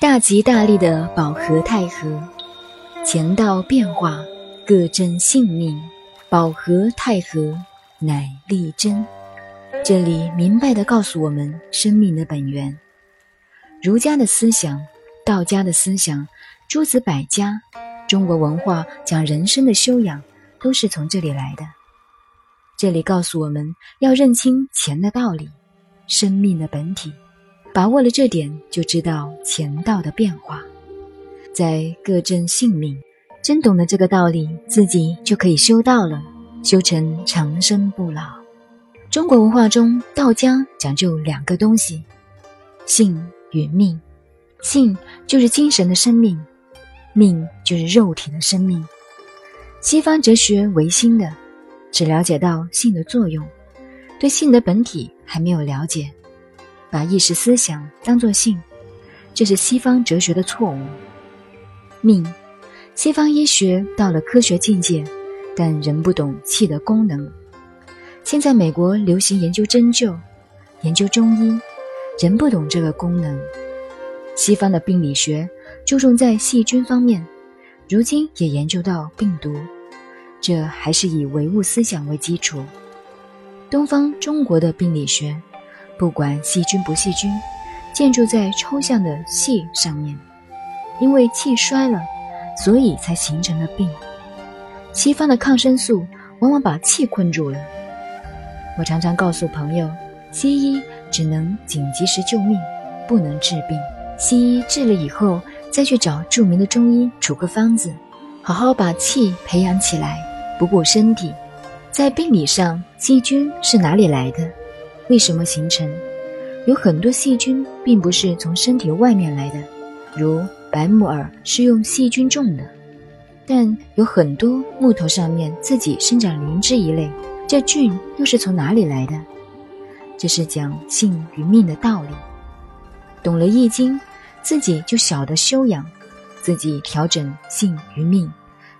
大吉大利的保和太和，乾道变化，各争性命。保和太和，乃利真。这里明白的告诉我们生命的本源。儒家的思想、道家的思想、诸子百家、中国文化讲人生的修养，都是从这里来的。这里告诉我们要认清钱的道理，生命的本体。把握了这点，就知道钱道的变化，在各争性命。真懂得这个道理，自己就可以修道了，修成长生不老。中国文化中，道家讲究两个东西：性与命。性就是精神的生命，命就是肉体的生命。西方哲学唯心的，只了解到性的作用，对性的本体还没有了解，把意识思想当作性，这是西方哲学的错误。命，西方医学到了科学境界，但仍不懂气的功能。现在美国流行研究针灸，研究中医，仍不懂这个功能。西方的病理学注重在细菌方面，如今也研究到病毒，这还是以唯物思想为基础。东方中国的病理学，不管细菌不细菌，建筑在抽象的气上面，因为气衰了，所以才形成了病。西方的抗生素往往把气困住了。我常常告诉朋友，西医只能紧急时救命，不能治病。西医治了以后，再去找著名的中医处个方子，好好把气培养起来，补补身体。在病理上，细菌是哪里来的？为什么形成？有很多细菌并不是从身体外面来的，如白木耳是用细菌种的，但有很多木头上面自己生长灵芝一类。这菌又是从哪里来的？这是讲性与命的道理。懂了易经，自己就晓得修养，自己调整性与命，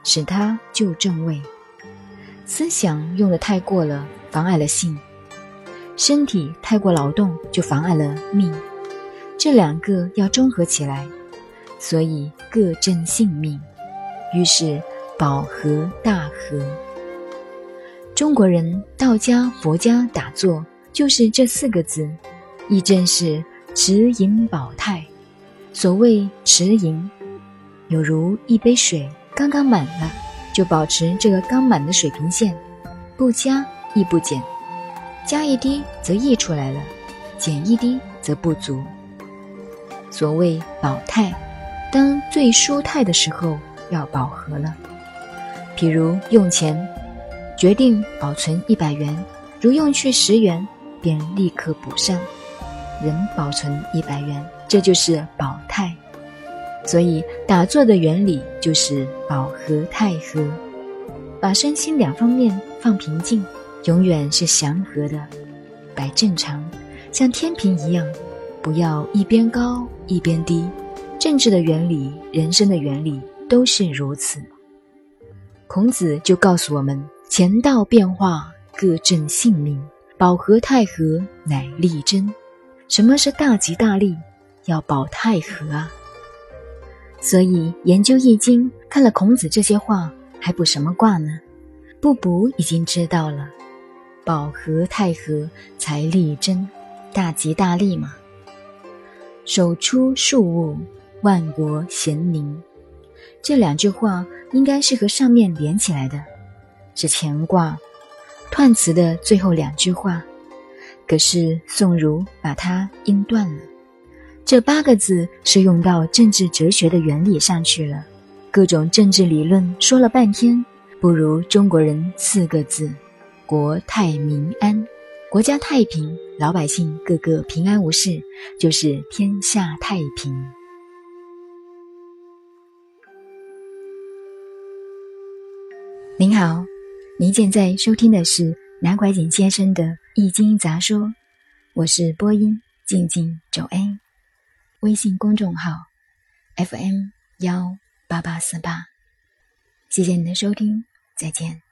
使它就正位。思想用的太过了，妨碍了性；身体太过劳动，就妨碍了命。这两个要综合起来，所以各正性命，于是保和大和。中国人道家、佛家打坐就是这四个字，亦正是持盈保泰。所谓持盈，有如一杯水刚刚满了，就保持这个刚满的水平线，不加亦不减，加一滴则溢出来了，减一滴则不足。所谓保泰，当最舒泰的时候要饱和了，譬如用钱。决定保存一百元，如用去十元，便立刻补上，仍保存一百元，这就是保泰。所以打坐的原理就是饱和泰和，把身心两方面放平静，永远是祥和的，摆正常，像天平一样，不要一边高一边低。政治的原理，人生的原理都是如此。孔子就告诉我们。乾道变化，各正性命。保和太和，乃利贞。什么是大吉大利？要保太和啊！所以研究易经，看了孔子这些话，还补什么卦呢？不补已经知道了。保和太和，才立贞，大吉大利嘛。手出庶物，万国咸宁。这两句话应该是和上面连起来的。是乾卦断词的最后两句话，可是宋儒把它音断了。这八个字是用到政治哲学的原理上去了，各种政治理论说了半天，不如中国人四个字：国泰民安。国家太平，老百姓个个平安无事，就是天下太平。您好。您现在收听的是南怀瑾先生的《易经杂说》，我是播音静静九 A，微信公众号 FM 幺八八四八，谢谢您的收听，再见。